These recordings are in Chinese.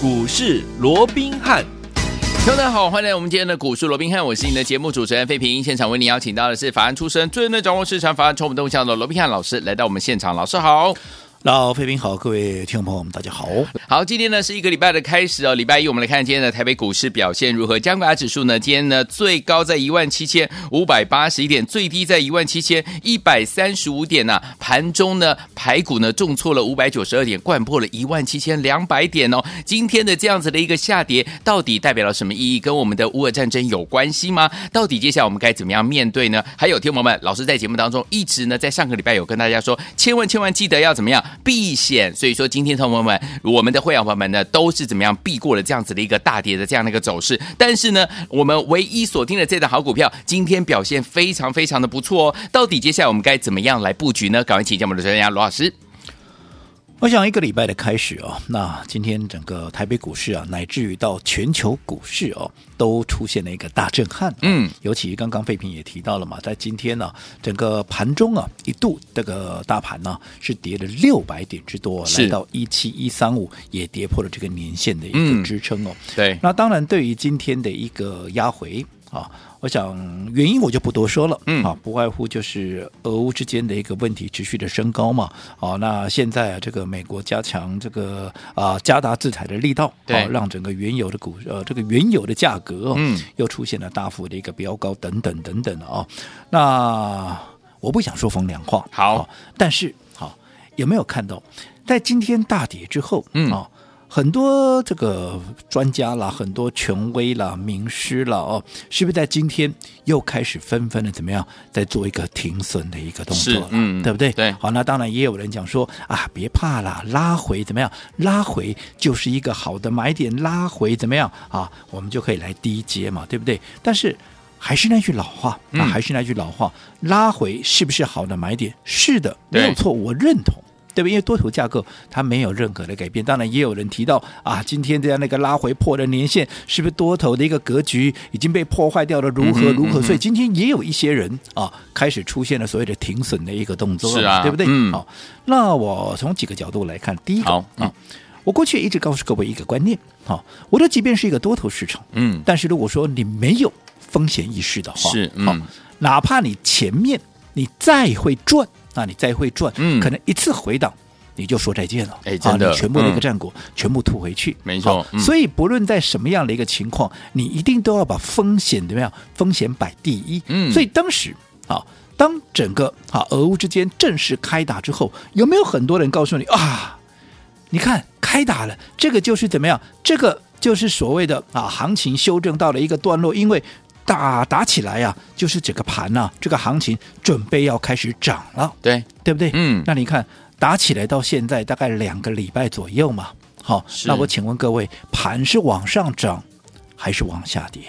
股市罗宾汉。大家好，欢迎来我们今天的股市罗宾汉，我是你的节目主持人费平。现场为你邀请到的是法案出身、最能掌握市场法案充满动向的罗宾汉老师，来到我们现场。老师好。老飞平好，各位听众朋友们，大家好。好，今天呢是一个礼拜的开始哦。礼拜一，我们来看今天的台北股市表现如何？加权指数呢，今天呢最高在一万七千五百八十一点，最低在一万七千一百三十五点呐、盘中呢，排股呢重挫了五百九十二点，掼破了一万七千两百点哦。今天的这样子的一个下跌，到底代表了什么意义？跟我们的乌俄战争有关系吗？到底接下来我们该怎么样面对呢？还有，听众朋友们，老师在节目当中一直呢在上个礼拜有跟大家说，千万千万记得要怎么样避险。所以说，今天同学们，我们的会员朋友们呢，都是怎么样避过了这样子的一个大跌的这样的一个走势。但是呢，我们唯一锁定的这档好股票，今天表现非常非常的不错哦。到底接下来我们该怎么样来布局呢？赶快请教我们的专家罗老师。我想一个礼拜的开始哦，那今天整个台北股市啊，乃至于到全球股市哦，都出现了一个大震撼。嗯，尤其刚刚费平也提到了嘛，在今天呢、啊，整个盘中啊，一度这个大盘呢、啊、是跌了六百点之多，来到一七一三五，也跌破了这个年线的一个支撑哦。嗯、对，那当然对于今天的一个压回啊。我想原因我就不多说了，嗯，啊，不外乎就是俄乌之间的一个问题持续的升高嘛，好，那现在啊，这个美国加强这个啊加大制裁的力道，对，让整个原油的股呃这个原油的价格，嗯，又出现了大幅的一个飙高等等等等的啊，那我不想说风凉话，好，但是好有没有看到在今天大跌之后，嗯。啊。很多这个专家啦，很多权威啦、名师啦，哦，是不是在今天又开始纷纷的怎么样，在做一个停损的一个动作了？嗯，对不对？对。好，那当然也有人讲说啊，别怕啦，拉回怎么样？拉回就是一个好的买点，拉回怎么样啊？我们就可以来低接嘛，对不对？但是还是那句老话啊，还是那句老话，拉回是不是好的买点？是的，没有错，我认同。对不？因为多头架构它没有任何的改变，当然也有人提到啊，今天这样那个拉回破的年限，是不是多头的一个格局已经被破坏掉了？如何如何？所以今天也有一些人啊，开始出现了所谓的停损的一个动作，是啊，对不对？嗯。好，那我从几个角度来看，第一个啊，嗯、我过去也一直告诉各位一个观念，好，我说即便是一个多头市场，嗯，但是如果说你没有风险意识的话，是，嗯、好，哪怕你前面你再会赚。那你再会赚，嗯，可能一次回档你就说再见了，哎，真的，你全部的一个战果全部吐回去，没错。所以不论在什么样的一个情况，你一定都要把风险怎么样？风险摆第一。嗯，所以当时啊，当整个啊俄乌之间正式开打之后，有没有很多人告诉你啊？你看开打了，这个就是怎么样？这个就是所谓的啊行情修正到了一个段落，因为。打打起来呀、啊，就是整个盘呐、啊，这个行情准备要开始涨了，对对不对？嗯，那你看打起来到现在大概两个礼拜左右嘛，好，那我请问各位，盘是往上涨还是往下跌？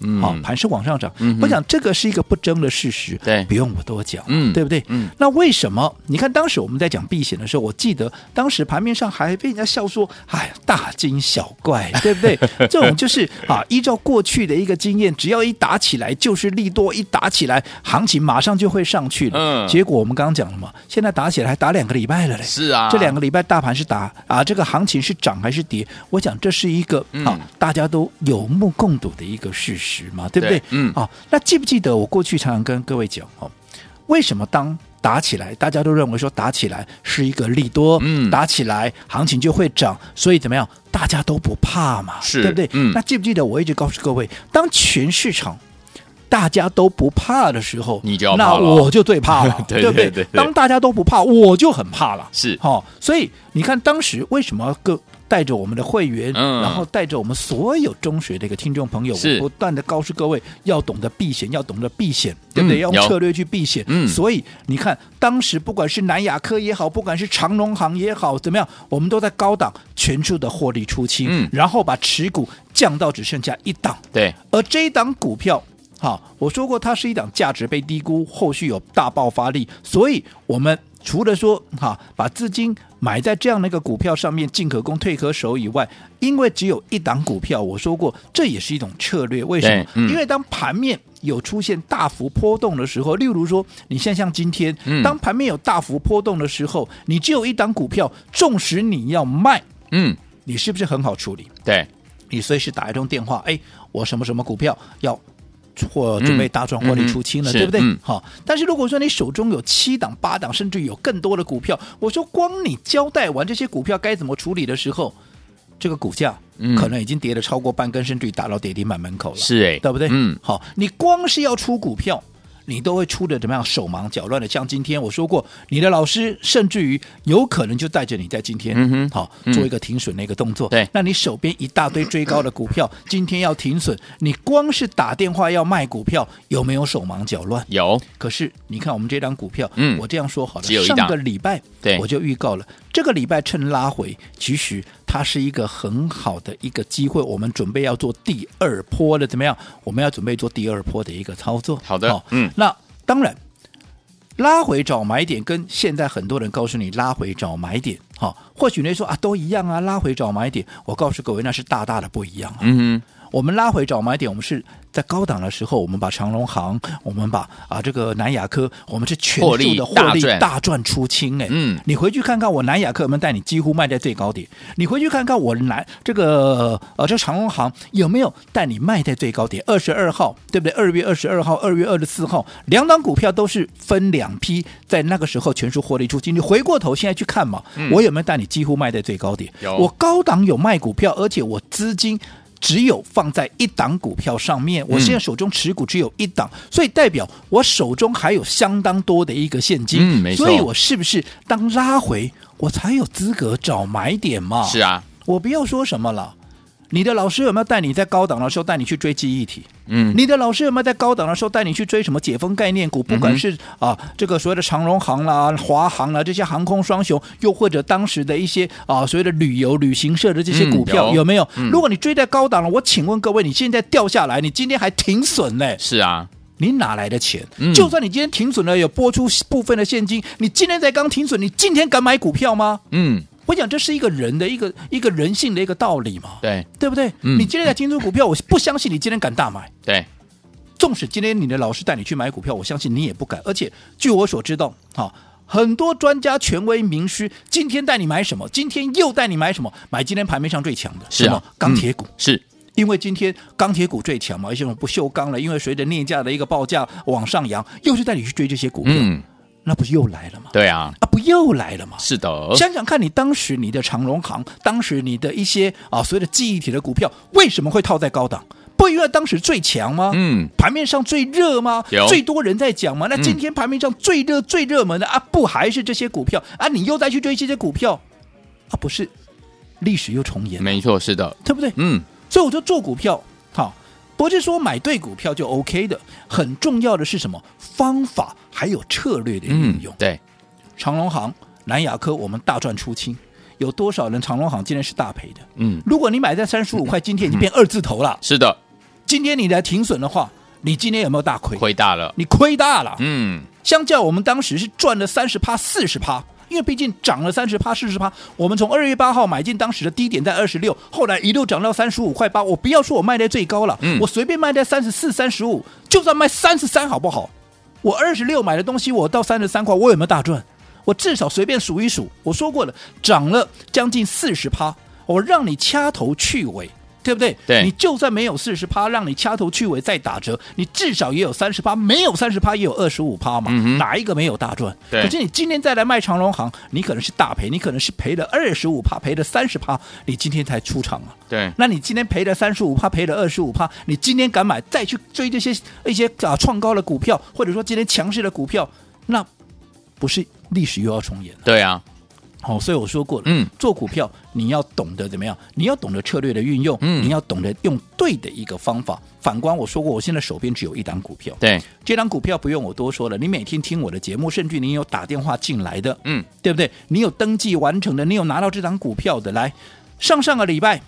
嗯，好，盘是往上涨。嗯，我想这个是一个不争的事实，对，不用我多讲，嗯，对不对？嗯，那为什么？你看当时我们在讲避险的时候，我记得当时盘面上还被人家笑说：“哎呀，大惊小怪，对不对？”这种就是啊，依照过去的一个经验，只要一打起来就是利多，一打起来行情马上就会上去了。嗯，结果我们刚刚讲了嘛，现在打起来还打两个礼拜了嘞。是啊，这两个礼拜大盘是打啊，这个行情是涨还是跌？我想这是一个啊，大家都有目共睹的一个事实嘛，对不对？嗯，啊、哦，那记不记得我过去常常跟各位讲哦，为什么当打起来，大家都认为说打起来是一个利多，嗯，打起来行情就会涨，所以怎么样，大家都不怕嘛，是对不对？嗯，那记不记得我一直告诉各位，当全市场大家都不怕的时候，你就要那我就最怕了，对，对，对，对，对不对？当大家都不怕，我就很怕了，是，好、哦，所以你看当时为什么各。带着我们的会员，嗯、然后带着我们所有中学的一个听众朋友，我不断的告诉各位要懂得避险，要懂得避险，对不对？嗯、要用策略去避险。嗯，所以你看，当时不管是南亚科也好，不管是长荣行也好，怎么样，我们都在高档全数的获利出清，嗯，然后把持股降到只剩下一档。对，而这一档股票，好，我说过它是一档价值被低估，后续有大爆发力，所以我们。除了说哈，把资金买在这样的一个股票上面，进可攻退可守以外，因为只有一档股票，我说过这也是一种策略。为什么？嗯、因为当盘面有出现大幅波动的时候，例如说，你现在像今天，嗯、当盘面有大幅波动的时候，你只有一档股票，纵使你要卖，嗯，你是不是很好处理？对，你随时打一通电话，哎，我什么什么股票要或准备大赚获利出清了，嗯、对不对？嗯、好，但是如果说你手中有七档、八档，甚至有更多的股票，我说光你交代完这些股票该怎么处理的时候，这个股价可能已经跌了超过半根，甚至于打到跌停板门口了，是哎，对不对？嗯，好，你光是要出股票。你都会出的怎么样手忙脚乱的？像今天我说过，你的老师甚至于有可能就带着你在今天，好、嗯、做一个停损的一个动作。对，那你手边一大堆追高的股票，今天要停损，你光是打电话要卖股票，有没有手忙脚乱？有。可是你看我们这张股票，嗯，我这样说好了。上个礼拜，对，我就预告了，这个礼拜趁拉回，其实它是一个很好的一个机会，我们准备要做第二波的怎么样？我们要准备做第二波的一个操作。好的，嗯，那。当然，拉回找买点跟现在很多人告诉你拉回找买点，哈、哦，或许你说啊都一样啊，拉回找买点，我告诉各位那是大大的不一样啊。嗯哼，我们拉回找买点，我们是。在高档的时候，我们把长隆行，我们把啊这个南亚科，我们是全数的获利大赚出清哎。嗯，你回去看看我南亚科有没有带你几乎卖在最高点？你回去看看我南这个呃这长隆行有没有带你卖在最高点？二十二号对不对？二月二十二号、二月二十四号两档股票都是分两批，在那个时候全数获利出清。你回过头现在去看嘛，嗯、我有没有带你几乎卖在最高点？有，我高档有卖股票，而且我资金。只有放在一档股票上面，我现在手中持股只有一档，嗯、所以代表我手中还有相当多的一个现金。嗯，没错。所以我是不是当拉回，我才有资格找买点嘛？是啊，我不要说什么了。你的老师有没有带你在高档的时候带你去追记忆体？嗯，你的老师有没有在高档的时候带你去追什么解封概念股？不管是、嗯、啊这个所谓的长荣航啦、华航啦这些航空双雄，又或者当时的一些啊所谓的旅游旅行社的这些股票，嗯、有，有没有？嗯、如果你追在高档了，我请问各位，你现在掉下来，你今天还停损呢？是啊，你哪来的钱？嗯、就算你今天停损了，有拨出部分的现金，你今天才刚停损，你今天敢买股票吗？嗯。我讲这是一个人的一个一个人性的一个道理嘛，对对不对？嗯、你今天在金猪股票，我不相信你今天敢大买。对，纵使今天你的老师带你去买股票，我相信你也不敢。而且据我所知道，哈，很多专家、权威、名师今天带你买什么？今天又带你买什么？买今天盘面上最强的，是啊，钢铁股、嗯、是因为今天钢铁股最强嘛，为什么不锈钢了？因为随着镍价的一个报价往上扬，又是带你去追这些股票。嗯那不是又来了吗？对啊，啊不又来了吗？是的，想想看你当时你的长荣行，当时你的一些啊所谓的记忆体的股票，为什么会套在高档？不因为当时最强吗？嗯，盘面上最热吗？有最多人在讲吗？那今天盘面上最热、最热门的、嗯、啊，不还是这些股票啊？你又再去追这些股票啊？不是历史又重演？没错，是的，对不对？嗯，所以我就做股票，好。不是说买对股票就 OK 的，很重要的是什么？方法还有策略的运用。嗯、对，长隆行、南亚科，我们大赚出清，有多少人长隆行今天是大赔的？嗯，如果你买在三十五块，今天已经变二字头了。是的，今天你来停损的话，你今天有没有大亏？亏大了，你亏大了。嗯，相较我们当时是赚了三十趴、四十趴。因为毕竟涨了三十趴、四十趴，我们从二月八号买进，当时的低点在二十六，后来一路涨到三十五块八。我不要说我卖在最高了，嗯、我随便卖在三十四、三十五，就算卖三十三，好不好？我二十六买的东西，我到三十三块，我有没有大赚？我至少随便数一数，我说过了，涨了将近四十趴，我让你掐头去尾。对不对？对，你就算没有四十趴，让你掐头去尾再打折，你至少也有三十趴，没有三十趴也有二十五趴嘛。嗯、哪一个没有大赚？对。可是你今天再来卖长荣行，你可能是大赔，你可能是赔了二十五趴，赔了三十趴，你今天才出场啊。对。那你今天赔了三十五趴，赔了二十五趴，你今天敢买再去追这些一些啊创高的股票，或者说今天强势的股票，那不是历史又要重演了？对啊。好、哦，所以我说过了，嗯，做股票你要懂得怎么样？你要懂得策略的运用，嗯，你要懂得用对的一个方法。反观我说过，我现在手边只有一档股票，对，这档股票不用我多说了。你每天听我的节目，甚至你有打电话进来的，嗯，对不对？你有登记完成的，你有拿到这档股票的，来，上上个礼拜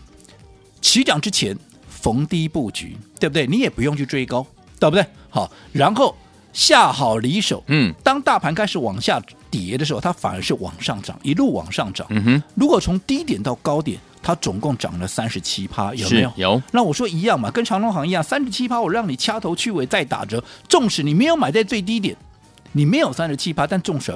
起涨之前逢低布局，对不对？你也不用去追高，对不对？好，然后下好离手，嗯，当大盘开始往下。跌的时候，它反而是往上涨，一路往上涨。嗯哼，如果从低点到高点，它总共涨了三十七趴，有没有？有。那我说一样嘛，跟长隆行一样，三十七趴，我让你掐头去尾再打折。纵使你没有买在最低点，你没有三十七趴，但纵使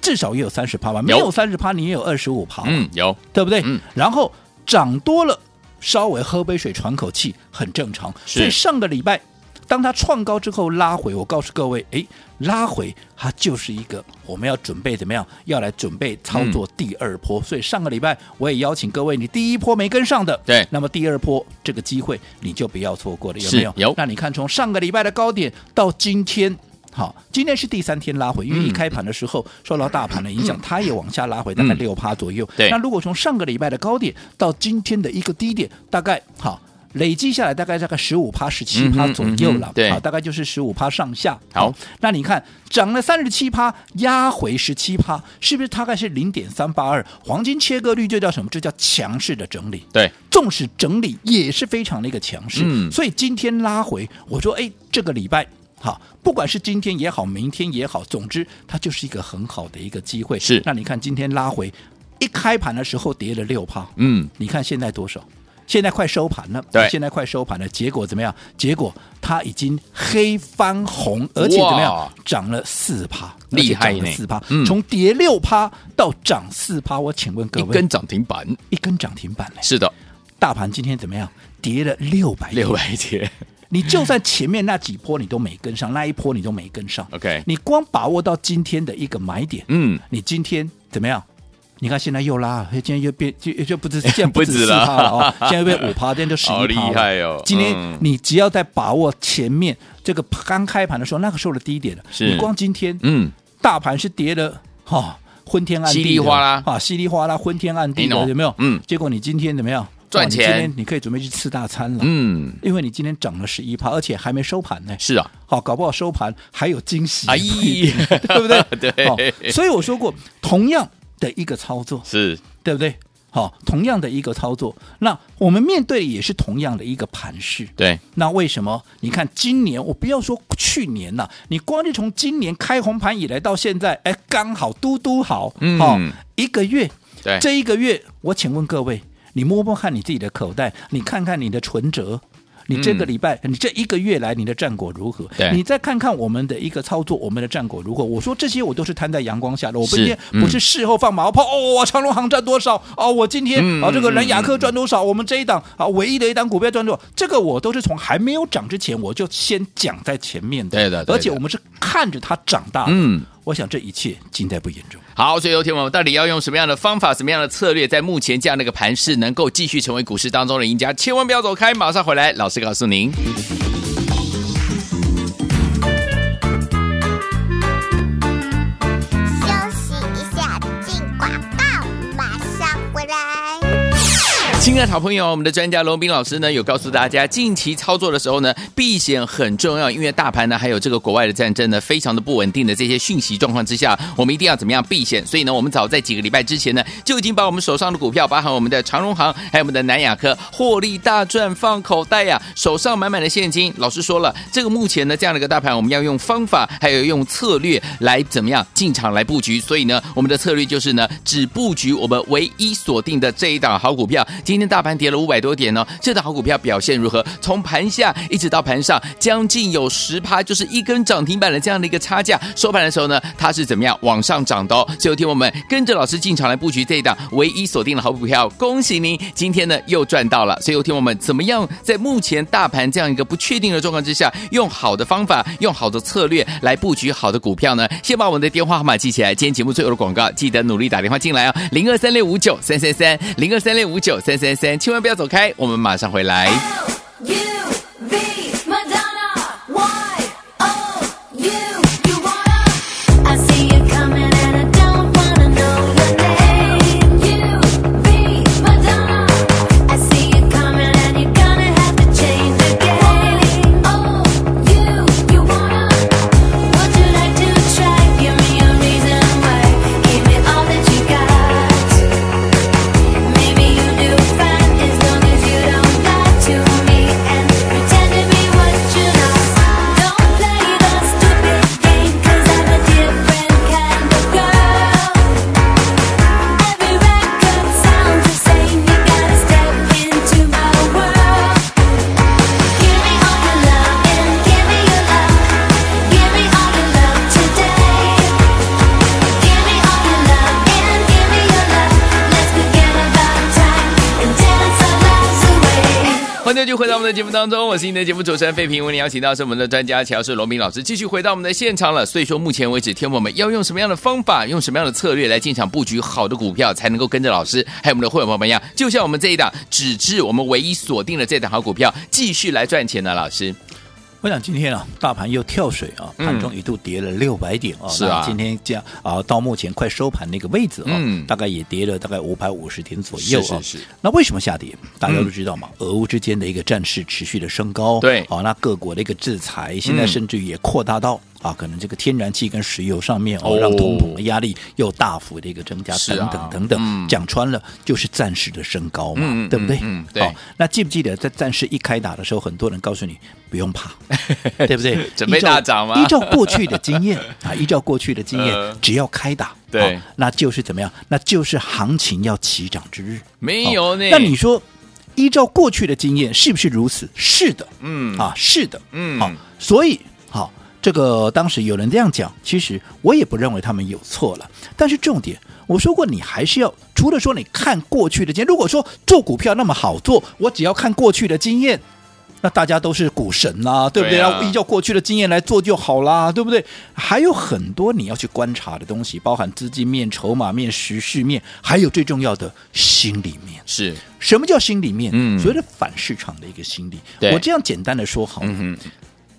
至少也有三十趴吧？没有三十趴，你也有二十五趴。嗯，有，对不对？嗯。然后涨多了，稍微喝杯水喘口气很正常。是所以上个礼拜。当它创高之后拉回，我告诉各位，哎，拉回它就是一个我们要准备怎么样？要来准备操作第二波。嗯、所以上个礼拜我也邀请各位，你第一波没跟上的，对，那么第二波这个机会你就不要错过了，有没有？有。那你看从上个礼拜的高点到今天，好，今天是第三天拉回，因为一开盘的时候、嗯、受到大盘的影响，它也往下拉回，大概六趴左右。对、嗯。那如果从上个礼拜的高点到今天的一个低点，大概好。累计下来大概大概十五趴、十七趴左右了，对，好，大概就是十五趴上下。好，那你看涨了三十七趴，压回十七趴，是不是大概是零点三八二？黄金切割率就叫什么？这叫强势的整理。对，纵使整理也是非常的一个强势。嗯，所以今天拉回，我说，哎，这个礼拜好，不管是今天也好，明天也好，总之它就是一个很好的一个机会。是，那你看今天拉回，一开盘的时候跌了六趴，嗯，你看现在多少？现在快收盘了，对，现在快收盘了，结果怎么样？结果它已经黑翻红，而且怎么样？涨了四趴，厉害呢！四趴，从跌六趴到涨四趴，我请问各位，一根涨停板，一根涨停板呢？是的，大盘今天怎么样？跌了六百六百点，你就算前面那几波你都没跟上，那一波你都没跟上，OK，你光把握到今天的一个买点，嗯，你今天怎么样？你看现在又拉，今天又变就就不止，现在不止四趴了哦，现在又变五趴，今天就十一趴了。好厉害哦！今天你只要在把握前面这个刚开盘的时候，那个时候的低点，是你光今天，嗯，大盘是跌的哈，昏天暗地，稀里哗啦啊，稀里哗啦，昏天暗地的，有没有？嗯，结果你今天怎么样？赚钱，今天你可以准备去吃大餐了，嗯，因为你今天涨了十一趴，而且还没收盘呢。是啊，好，搞不好收盘还有惊喜，哎，对不对？对，所以我说过，同样。的一个操作是对不对？好，同样的一个操作，那我们面对也是同样的一个盘势。对，那为什么？你看今年，我不要说去年了，你光是从今年开红盘以来到现在，哎，刚好嘟嘟好，嗯，好一个月。对，这一个月，我请问各位，你摸摸看你自己的口袋，你看看你的存折。你这个礼拜，嗯、你这一个月来，你的战果如何？对，你再看看我们的一个操作，我们的战果如何？我说这些我都是摊在阳光下的，我今天不是事后放马后炮。嗯、哦，长隆航赚多少？哦，我今天、嗯、啊，这个南亚科赚多少？嗯、我们这一档啊，唯一的一档股票赚多少？这个我都是从还没有涨之前，我就先讲在前面的。对的，对的，而且我们是看着它长大的。嗯。我想这一切尽在不言中。好，所以有天我们到底要用什么样的方法、什么样的策略，在目前这样的一个盘势，能够继续成为股市当中的赢家？千万不要走开，马上回来，老师告诉您。亲爱的好朋友，我们的专家罗宾老师呢，有告诉大家，近期操作的时候呢，避险很重要，因为大盘呢，还有这个国外的战争呢，非常的不稳定的这些讯息状况之下，我们一定要怎么样避险？所以呢，我们早在几个礼拜之前呢，就已经把我们手上的股票，包含我们的长荣行，还有我们的南亚科，获利大赚放口袋呀、手上满满的现金。老师说了，这个目前呢，这样的一个大盘，我们要用方法，还有用策略来怎么样进场来布局。所以呢，我们的策略就是呢，只布局我们唯一锁定的这一档好股票。今天大盘跌了五百多点呢，这档好股票表现如何？从盘下一直到盘上，将近有十趴，就是一根涨停板的这样的一个差价。收盘的时候呢，它是怎么样往上涨的哦？最后听我们跟着老师进场来布局这一档唯一锁定的好股票，恭喜您今天呢又赚到了。所以听我们怎么样在目前大盘这样一个不确定的状况之下，用好的方法，用好的策略来布局好的股票呢？先把我们的电话号码记起来，今天节目最后的广告记得努力打电话进来哦，零二三六五九三三三，零二三六五九三三千万不要走开，我们马上回来。继续回到我们的节目当中，我是你的节目主持人费平。为您邀请到是我们的专家乔氏罗明老师，继续回到我们的现场了。所以说，目前为止，天我们要用什么样的方法，用什么样的策略来进场布局好的股票，才能够跟着老师还有我们的会员朋友们一样，就像我们这一档，只知我们唯一锁定的这档好股票，继续来赚钱呢？老师。我想今天啊，大盘又跳水啊，盘中一度跌了六百点啊。是啊，今天这样啊，到目前快收盘那个位置啊，嗯，大概也跌了大概五百五十点左右啊。是是。那为什么下跌？大家都知道嘛，俄乌之间的一个战事持续的升高，对，好，那各国的一个制裁，现在甚至于也扩大到。啊，可能这个天然气跟石油上面哦，让通膨的压力又大幅的一个增加，等等等等。讲穿了就是暂时的升高嘛，对不对？嗯，对。好，那记不记得在战事一开打的时候，很多人告诉你不用怕，对不对？准备大涨吗？依照过去的经验 啊，依照过去的经验，只要开打，对，那就是怎么样？那就是行情要起涨之日。没有呢？那你说，依照过去的经验是不是如此？是的，嗯啊，是的，嗯，好，所以好。这个当时有人这样讲，其实我也不认为他们有错了。但是重点，我说过，你还是要除了说你看过去的经验，如果说做股票那么好做，我只要看过去的经验，那大家都是股神啦，对不对？要依照过去的经验来做就好啦，对不对？还有很多你要去观察的东西，包含资金面、筹码面、时事面，还有最重要的心里面。是什么叫心里面？嗯，所谓的反市场的一个心理。我这样简单的说好了，嗯哼，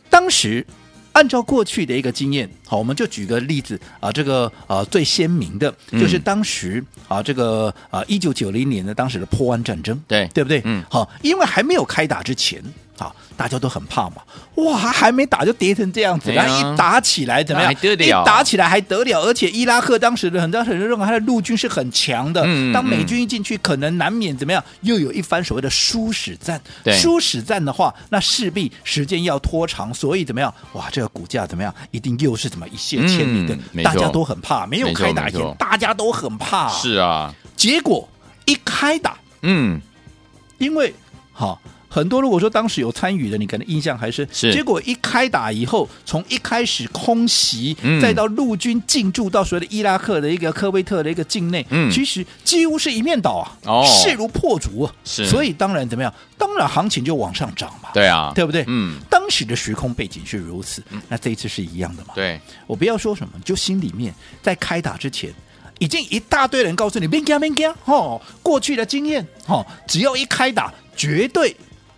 当时。按照过去的一个经验，好，我们就举个例子啊，这个啊最鲜明的就是当时啊这个啊一九九零年的当时的波湾战争，对对不对？嗯，好，因为还没有开打之前。好，大家都很怕嘛。哇，还没打就跌成这样子，然后一打起来怎么样？一打起来还得了？而且伊拉克当时的很多人认为他的陆军是很强的。当美军一进去，可能难免怎么样？又有一番所谓的殊死战。殊死战的话，那势必时间要拖长，所以怎么样？哇，这个股价怎么样？一定又是怎么一泻千里的？大家都很怕，没有开打前，大家都很怕。是啊，结果一开打，嗯，因为好。很多如果说当时有参与的，你可能印象还深，是结果一开打以后，从一开始空袭，嗯、再到陆军进驻到所谓的伊拉克的一个科威特的一个境内，嗯，其实几乎是一面倒啊，哦，势如破竹啊，是，所以当然怎么样？当然行情就往上涨嘛，对啊，对不对？嗯，当时的时空背景是如此，嗯、那这一次是一样的嘛？对，我不要说什么，就心里面在开打之前，已经一大堆人告诉你别惊别惊哦，过去的经验哦，只要一开打，绝对。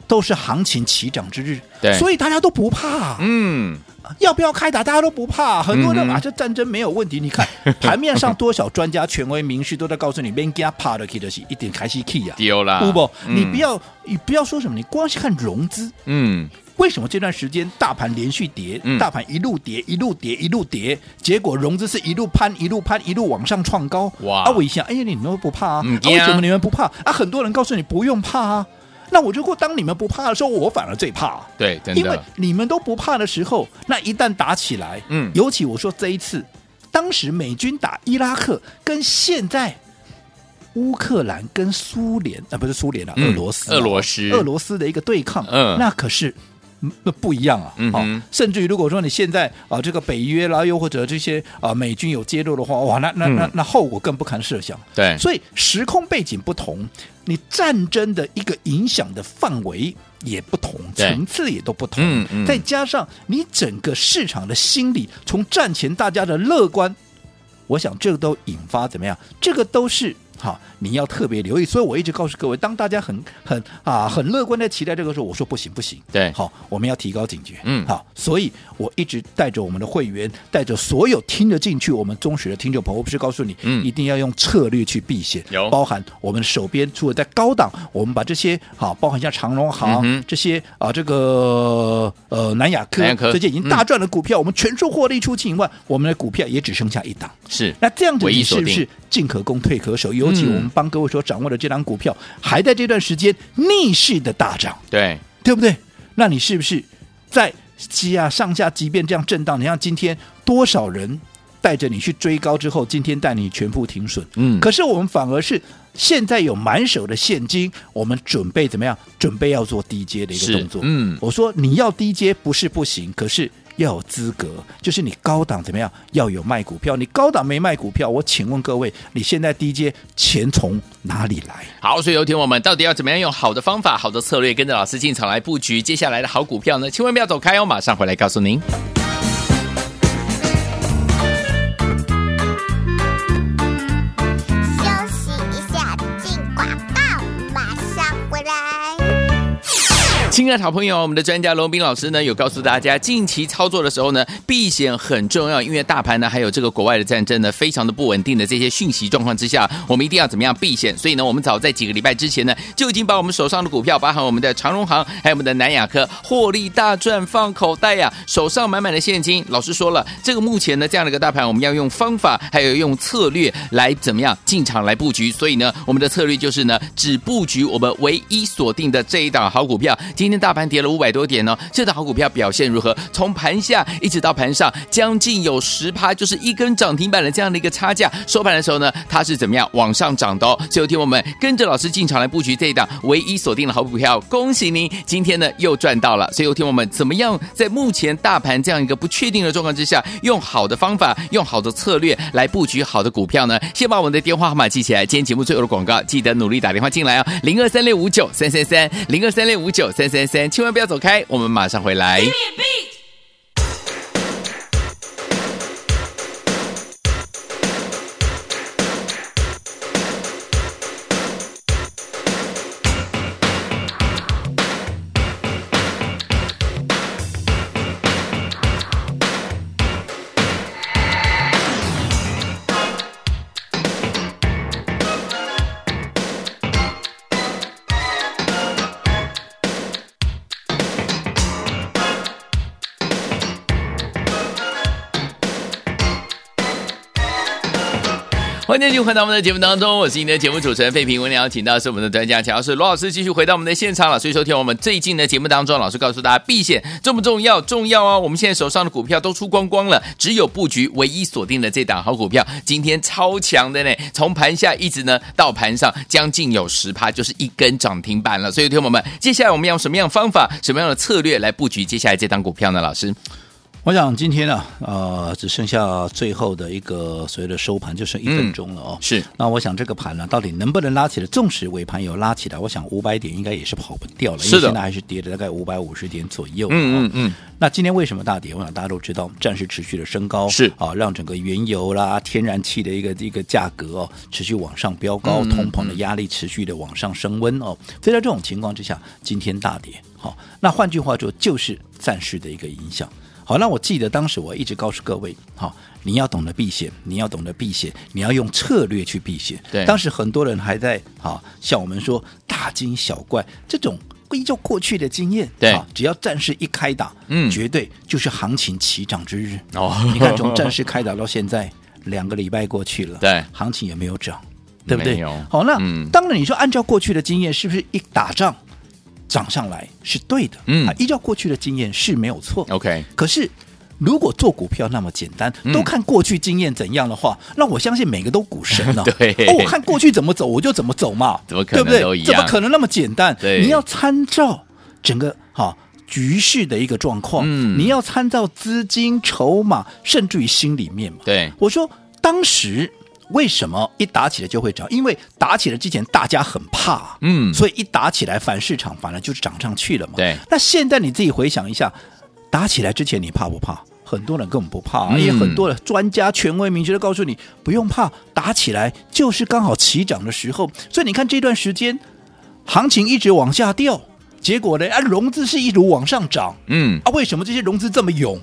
都是行情起涨之日，对，所以大家都不怕。嗯，要不要开打，大家都不怕。很多人啊，这战争没有问题。你看 盘面上多少专家、权威、名士都在告诉你，别惊怕的，可的是一点开始起呀，丢了，不不，你不要，你不要说什么，你光是看融资，嗯，为什么这段时间大盘连续跌，大盘一路跌，一路跌，一路跌，结果融资是一路攀，一路攀，一路往上创高。哇！啊，我一想，哎呀，你们都不怕啊？为什么你们不怕啊？很多人告诉你不用怕啊。那我就说，当你们不怕的时候，我反而最怕。对，真的。因为你们都不怕的时候，那一旦打起来，嗯，尤其我说这一次，当时美军打伊拉克，跟现在乌克兰跟苏联啊，不是苏联啊，俄罗斯，俄罗斯，俄罗斯的一个对抗，嗯，那可是。那不一样啊，嗯、哼甚至于如果说你现在啊，这个北约啦，又或者这些啊美军有介入的话，哇，那那那那后果更不堪设想。对，所以时空背景不同，你战争的一个影响的范围也不同，层次也都不同。嗯嗯，再加上你整个市场的心理，从战前大家的乐观，我想这个都引发怎么样？这个都是。好，你要特别留意。所以我一直告诉各位，当大家很很啊很乐观的期待这个时候，我说不行不行。对，好，我们要提高警觉。嗯，好，所以我一直带着我们的会员，带着所有听得进去我们中实的听众朋友，我不是告诉你，嗯，一定要用策略去避险。有，包含我们手边除了在高档，我们把这些好，包含像长荣行、嗯、这些啊，这个呃南亚科，南亚科这些已经大赚的股票，嗯、我们全数获利出清以外，我们的股票也只剩下一档。是，那这样子你是不是进可攻退可守？尤其我们帮各位所掌握的这张股票，还在这段时间逆势的大涨，对对不对？那你是不是在基啊上下即便这样震荡？你像今天多少人带着你去追高之后，今天带你全部停损？嗯，可是我们反而是现在有满手的现金，我们准备怎么样？准备要做低阶的一个动作。嗯，我说你要低阶不是不行，可是。要有资格，就是你高档怎么样要有卖股票，你高档没卖股票，我请问各位，你现在低阶钱从哪里来？好，所以有听我们到底要怎么样用好的方法、好的策略，跟着老师进场来布局接下来的好股票呢？千万不要走开哦，马上回来告诉您。亲爱的好朋友，我们的专家罗宾老师呢，有告诉大家，近期操作的时候呢，避险很重要，因为大盘呢，还有这个国外的战争呢，非常的不稳定的这些讯息状况之下，我们一定要怎么样避险？所以呢，我们早在几个礼拜之前呢，就已经把我们手上的股票，包含我们的长荣行，还有我们的南亚科，获利大赚放口袋呀、手上满满的现金。老师说了，这个目前呢，这样的一个大盘，我们要用方法，还有用策略来怎么样进场来布局。所以呢，我们的策略就是呢，只布局我们唯一锁定的这一档好股票。今天大盘跌了五百多点呢，这档好股票表现如何？从盘下一直到盘上，将近有十趴，就是一根涨停板的这样的一个差价。收盘的时候呢，它是怎么样往上涨的哦？所以听我们跟着老师进场来布局这一档唯一锁定的好股票，恭喜您今天呢又赚到了。所以听我们怎么样在目前大盘这样一个不确定的状况之下，用好的方法，用好的策略来布局好的股票呢？先把我们的电话号码记起来，今天节目最后的广告记得努力打电话进来哦，零二三六五九三三三，零二三六五九三三三。千万不要走开，我们马上回来。欢迎继续回到我们的节目当中，我是今天的节目主持人费平。我们邀请到是我们的专家，乔是罗老师，继续回到我们的现场了。所以，收听我们最近的节目当中，老师告诉大家，避险重不重要？重要啊！我们现在手上的股票都出光光了，只有布局唯一锁定的这档好股票，今天超强的呢，从盘下一直呢到盘上，将近有十趴，就是一根涨停板了。所以，听我们，接下来我们要用什么样的方法、什么样的策略来布局接下来这档股票呢？老师？我想今天呢，呃，只剩下最后的一个所谓的收盘，就剩一分钟了哦。嗯、是，那我想这个盘呢，到底能不能拉起来？纵使尾盘有拉起来，我想五百点应该也是跑不掉了。因为现在还是跌了大概五百五十点左右。嗯嗯嗯。那今天为什么大跌？我想大家都知道，暂时持续的升高，是啊，让整个原油啦、天然气的一个一个价格哦，持续往上飙高，嗯、通膨的压力持续的往上升温哦。所以在这种情况之下，今天大跌。好，那换句话说，就是暂时的一个影响。好，那我记得当时我一直告诉各位，好，你要懂得避险，你要懂得避险，你要用策略去避险。对，当时很多人还在啊，像我们说大惊小怪，这种依照过去的经验，对，只要战事一开打，嗯，绝对就是行情起涨之日。哦，你看从战事开打到现在两个礼拜过去了，对，行情也没有涨，对不对？好，那、嗯、当然你说按照过去的经验，是不是一打仗？涨上来是对的，嗯，依照过去的经验是没有错，OK。可是如果做股票那么简单，都看过去经验怎样的话，那我相信每个都股神了。对，哦，我看过去怎么走，我就怎么走嘛，怎么可能对不对？怎么可能那么简单？你要参照整个哈局势的一个状况，嗯，你要参照资金筹码，甚至于心里面嘛。对，我说当时。为什么一打起来就会涨？因为打起来之前大家很怕，嗯，所以一打起来反市场反而就涨上去了嘛。对。那现在你自己回想一下，打起来之前你怕不怕？很多人根本不怕，因为很多的专家权威明确的告诉你不用怕，打起来就是刚好起涨的时候。所以你看这段时间行情一直往下掉，结果呢啊融资是一路往上涨，嗯啊为什么这些融资这么勇？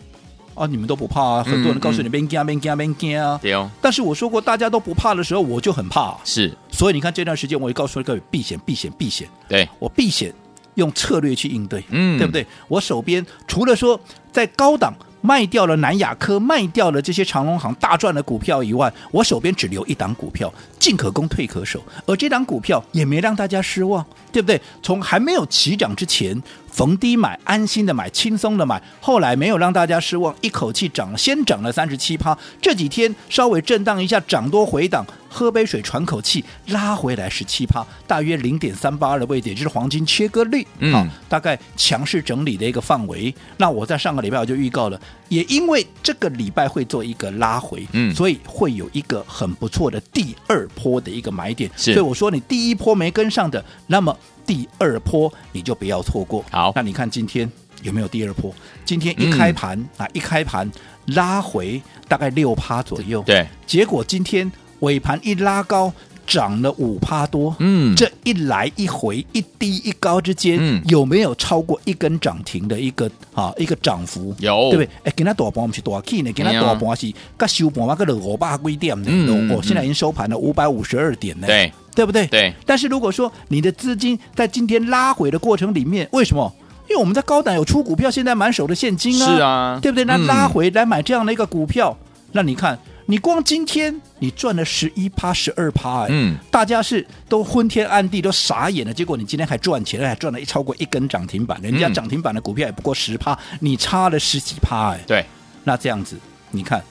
啊！你们都不怕啊？很多人告诉你边惊，边惊，边惊啊！对哦。但是我说过，大家都不怕的时候，我就很怕。是。所以你看这段时间，我也告诉各位避险，避险，避险。对。我避险，用策略去应对，嗯，对不对？我手边除了说在高档卖掉了南亚科，卖掉了这些长隆行大赚的股票以外，我手边只留一档股票，进可攻，退可守。而这档股票也没让大家失望，对不对？从还没有起涨之前。逢低买，安心的买，轻松的买。后来没有让大家失望，一口气涨了，先涨了三十七趴。这几天稍微震荡一下，涨多回档，喝杯水喘口气，拉回来十七趴，大约零点三八二的位置，也就是黄金切割率，嗯、啊，大概强势整理的一个范围。那我在上个礼拜我就预告了，也因为这个礼拜会做一个拉回，嗯，所以会有一个很不错的第二波的一个买点。所以我说你第一波没跟上的，那么。第二波你就不要错过。好，那你看今天有没有第二波？今天一开盘、嗯、啊，一开盘拉回大概六趴左右。对，结果今天尾盘一拉高，涨了五趴多。嗯，这一来一回，一低一高之间，嗯、有没有超过一根涨停的一个啊一个涨幅？有，对不对？哎，给他大盘不是大 K 呢，给他大盘是，刚收盘嘛，个五百几点呢？嗯，哦，现在已经收盘了五百五十二点呢。对。对不对？对。但是如果说你的资金在今天拉回的过程里面，为什么？因为我们在高档有出股票，现在满手的现金啊，是啊，对不对？那拉回来买这样的一个股票，嗯、那你看，你光今天你赚了十一趴、十二趴，哎，嗯，大家是都昏天暗地，都傻眼了。结果你今天还赚钱了，还赚了一超过一根涨停板，人家涨停板的股票也不过十趴，你差了十几趴，哎，对。那这样子，你看，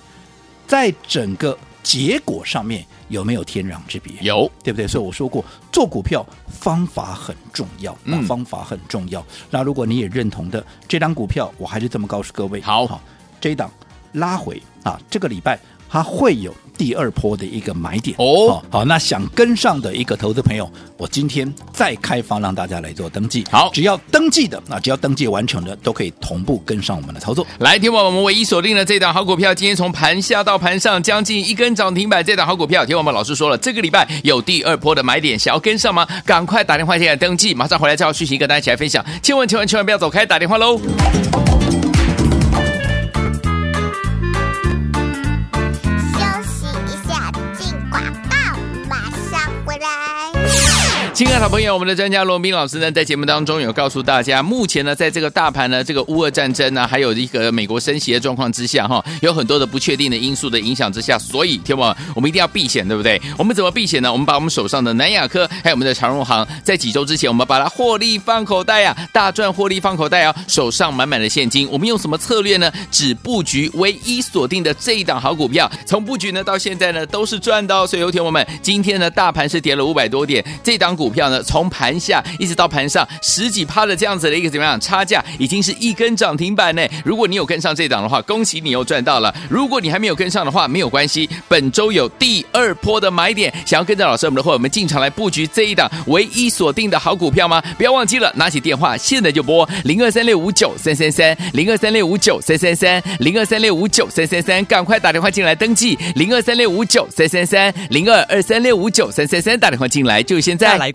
在整个。结果上面有没有天壤之别？有，对不对？所以我说过，做股票方法很重要，那方法很重要。嗯、那如果你也认同的这张股票，我还是这么告诉各位：好，好，这一档拉回啊，这个礼拜它会有。第二波的一个买点哦，好，那想跟上的一个投资朋友，我今天再开放让大家来做登记。好，只要登记的，那只要登记完成的，都可以同步跟上我们的操作。来，听我们唯一锁定的这档好股票，今天从盘下到盘上将近一根涨停板，这档好股票，听我们老师说了，这个礼拜有第二波的买点，想要跟上吗？赶快打电话进来登记，马上回来再续息跟大家一起来分享。千万千万千万不要走开，打电话喽。亲爱的好朋友，我们的专家罗宾老师呢，在节目当中有告诉大家，目前呢，在这个大盘呢，这个乌俄战争呢，还有一个美国升息的状况之下，哈，有很多的不确定的因素的影响之下，所以，天王，我们一定要避险，对不对？我们怎么避险呢？我们把我们手上的南亚科，还有我们的长荣行，在几周之前，我们把它获利放口袋啊，大赚获利放口袋啊，手上满满的现金。我们用什么策略呢？只布局唯一锁定的这一档好股票，从布局呢？到现在呢？都是赚到。所以，有天我们，今天呢？大盘是跌了五百多点，这档股。股票呢，从盘下一直到盘上十几趴的这样子的一个怎么样差价，已经是一根涨停板呢。如果你有跟上这档的话，恭喜你又赚到了；如果你还没有跟上的话，没有关系，本周有第二波的买点。想要跟着老师我们的话，我们进场来布局这一档唯一锁定的好股票吗？不要忘记了，拿起电话现在就拨零二三六五九三三三零二三六五九三三三零二三六五九三三三，赶快打电话进来登记零二三六五九三三三零二二三六五九三三三，打电话进来就现在来。